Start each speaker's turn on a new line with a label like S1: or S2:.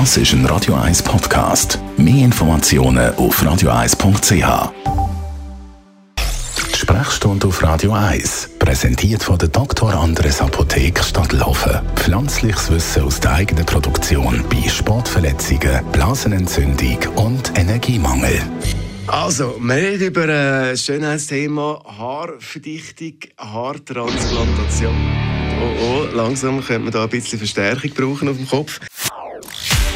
S1: Das ist ein Radio 1 Podcast. Mehr Informationen auf radio1.ch. Die Sprechstunde auf Radio 1, präsentiert von der Dr. Andres Apotheke Stadtlaufen. Pflanzliches Wissen aus der eigenen Produktion bei Sportverletzungen, Blasenentzündung und Energiemangel.
S2: Also, wir reden über ein Schönheitsthema Haarverdichtung, Haartransplantation. Oh, oh, langsam könnte man da ein bisschen Verstärkung brauchen auf dem Kopf.